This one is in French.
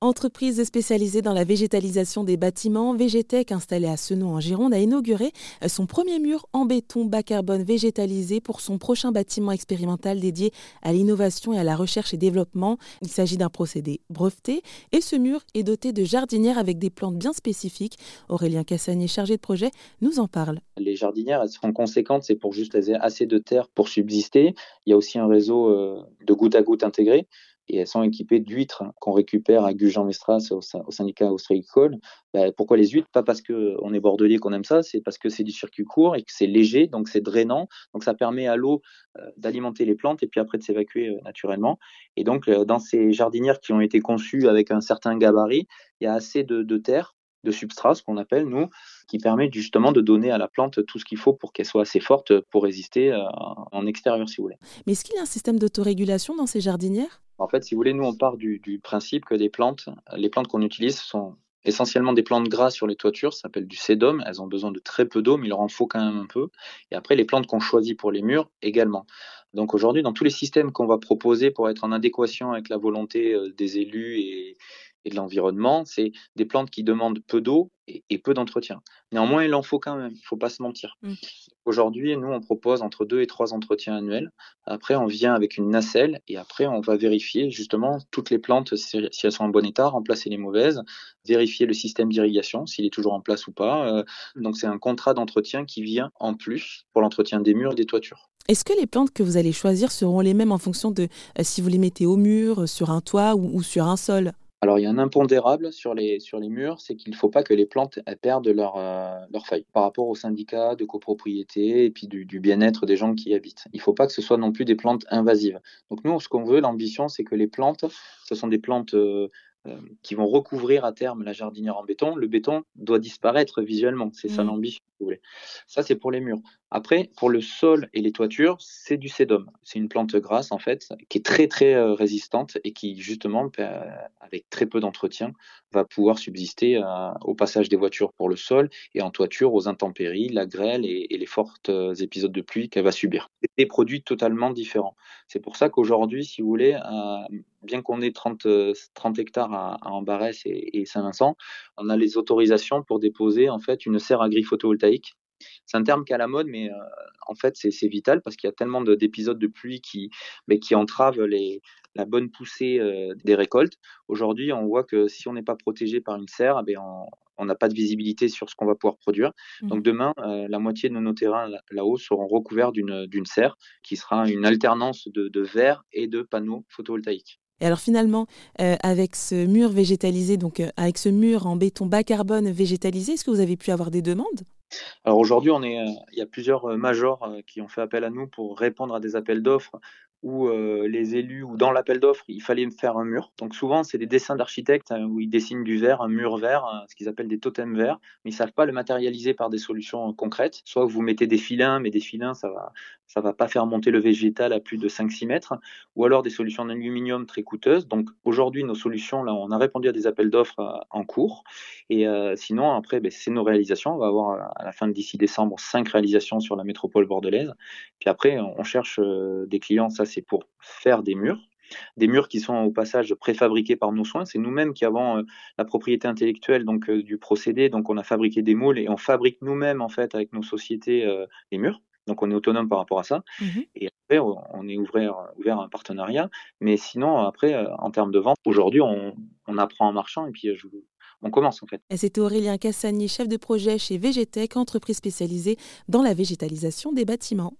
Entreprise spécialisée dans la végétalisation des bâtiments, Végétech, installée à Senon en Gironde, a inauguré son premier mur en béton bas carbone végétalisé pour son prochain bâtiment expérimental dédié à l'innovation et à la recherche et développement. Il s'agit d'un procédé breveté et ce mur est doté de jardinières avec des plantes bien spécifiques. Aurélien Cassanier, chargé de projet, nous en parle. Les jardinières, elles seront conséquentes, c'est pour juste assez de terre pour subsister. Il y a aussi un réseau euh, de goutte à goutte intégré et elles sont équipées d'huîtres qu'on récupère à Gujan-Mestras au, syndicat ostréicole. Ben, pourquoi les huîtres? Pas parce qu'on est bordelier qu'on aime ça, c'est parce que c'est du circuit court et que c'est léger, donc c'est drainant, donc ça permet à l'eau euh, d'alimenter les plantes et puis après de s'évacuer euh, naturellement. Et donc euh, dans ces jardinières qui ont été conçues avec un certain gabarit, il y a assez de, de terre de substrat, ce qu'on appelle nous, qui permet justement de donner à la plante tout ce qu'il faut pour qu'elle soit assez forte pour résister en extérieur, si vous voulez. Mais est-ce qu'il y a un système d'autorégulation dans ces jardinières? En fait, si vous voulez, nous, on part du, principe que les plantes, les plantes qu'on utilise sont essentiellement des plantes grasses sur les toitures, ça s'appelle du sédum. Elles ont besoin de très peu d'eau, mais il leur en faut quand même un peu. Et après, les plantes qu'on choisit pour les murs également. Donc aujourd'hui, dans tous les systèmes qu'on va proposer pour être en adéquation avec la volonté euh, des élus et, de l'environnement, c'est des plantes qui demandent peu d'eau et, peu d'entretien. Néanmoins, il en faut quand même, il ne faut pas se mentir. Mmh. Aujourd'hui, nous, on propose entre deux et trois entretiens annuels. Après, on vient avec une nacelle et après, on va vérifier justement toutes les plantes, si, elles sont en bon état, remplacer les mauvaises, vérifier le système d'irrigation, s'il est toujours en place ou pas. Euh, donc, c'est un contrat d'entretien qui vient en plus pour l'entretien des murs et des toitures. Est-ce que les plantes que vous allez choisir seront les mêmes en fonction de euh, si vous les mettez au mur, sur un toit ou sur un sol? Alors, il y a un impondérable sur les, sur les murs, c'est qu'il ne faut pas que les plantes perdent leurs leur feuilles par rapport au syndicat de copropriété et puis du, bien-être des gens qui y habitent. Il ne faut pas que ce soit non plus des plantes invasives. Donc, nous, ce qu'on veut, l'ambition, c'est que les plantes, ce sont des plantes euh, euh, qui vont recouvrir à terme la jardinière en béton. Le béton doit disparaître visuellement, c'est ça mmh. l'ambition. Vous voulez. Ça, c'est pour les murs. Après, pour le sol et les toitures, c'est du sédum. C'est une plante grasse, en fait, qui est très, très euh, résistante et qui, justement, avec très peu d'entretien, va pouvoir subsister euh, au passage des voitures pour le sol et en toiture aux intempéries, la grêle et, les fortes épisodes de pluie qu'elle va subir. C'est des produits totalement différents. C'est pour ça qu'aujourd'hui, si vous voulez, bien qu'on ait 30, 30 hectares à, à Ambarès et, et Saint-Vincent, on a les autorisations pour déposer en fait une serre agri-photovoltaïque. C'est un terme qui est à la mode, mais euh, en fait c'est vital parce qu'il y a tellement d'épisodes de, pluie qui, mais qui entravent les, la bonne poussée euh, des récoltes. Aujourd'hui, on voit que si on n'est pas protégé par une serre, eh on n'a pas de visibilité sur ce qu'on va pouvoir produire. Mmh. Donc demain, euh, la moitié de nos terrains là-haut seront recouverts d'une serre qui sera une alternance de, de verre et de panneaux photovoltaïques. Et alors finalement, euh, avec ce mur végétalisé, donc euh, avec ce mur en béton bas carbone végétalisé, est-ce que vous avez pu avoir des demandes? Alors aujourd'hui, euh, il y a plusieurs majors qui ont fait appel à nous pour répondre à des appels d'offres où les élus ou dans l'appel d'offres, il fallait faire un mur. Donc souvent, c'est des dessins d'architectes hein, où ils dessinent du verre, un mur vert, hein, ce qu'ils appellent des totems verts, mais ils savent pas le matérialiser par des solutions concrètes. Soit vous mettez des filins, mais des filins, ça va, ça va pas faire monter le végétal à plus de 5-6 mètres, ou alors des solutions d'aluminium très coûteuses. Donc aujourd'hui, nos solutions, là, on a répondu à des appels d'offres en cours. Et sinon, après, ben, c'est nos réalisations. On va avoir à la fin d'ici décembre cinq réalisations sur la métropole bordelaise. Puis après, on cherche des clients. Ça, c'est pour faire des murs des murs qui sont au passage préfabriqués par nos soins. C'est nous-mêmes qui avons euh, la propriété intellectuelle donc euh, du procédé. Donc on a fabriqué des moules et on fabrique nous-mêmes en fait avec nos sociétés euh, les murs. Donc on est autonome par rapport à ça. Mmh et après, on est ouvert, ouvert à un partenariat. Mais sinon, après, en termes de vente, aujourd'hui, on, on, apprend en marchant et puis on commence en fait. C'était Aurélien Cassagnier, chef de projet chez Végétech, entreprise spécialisée dans la végétalisation des bâtiments.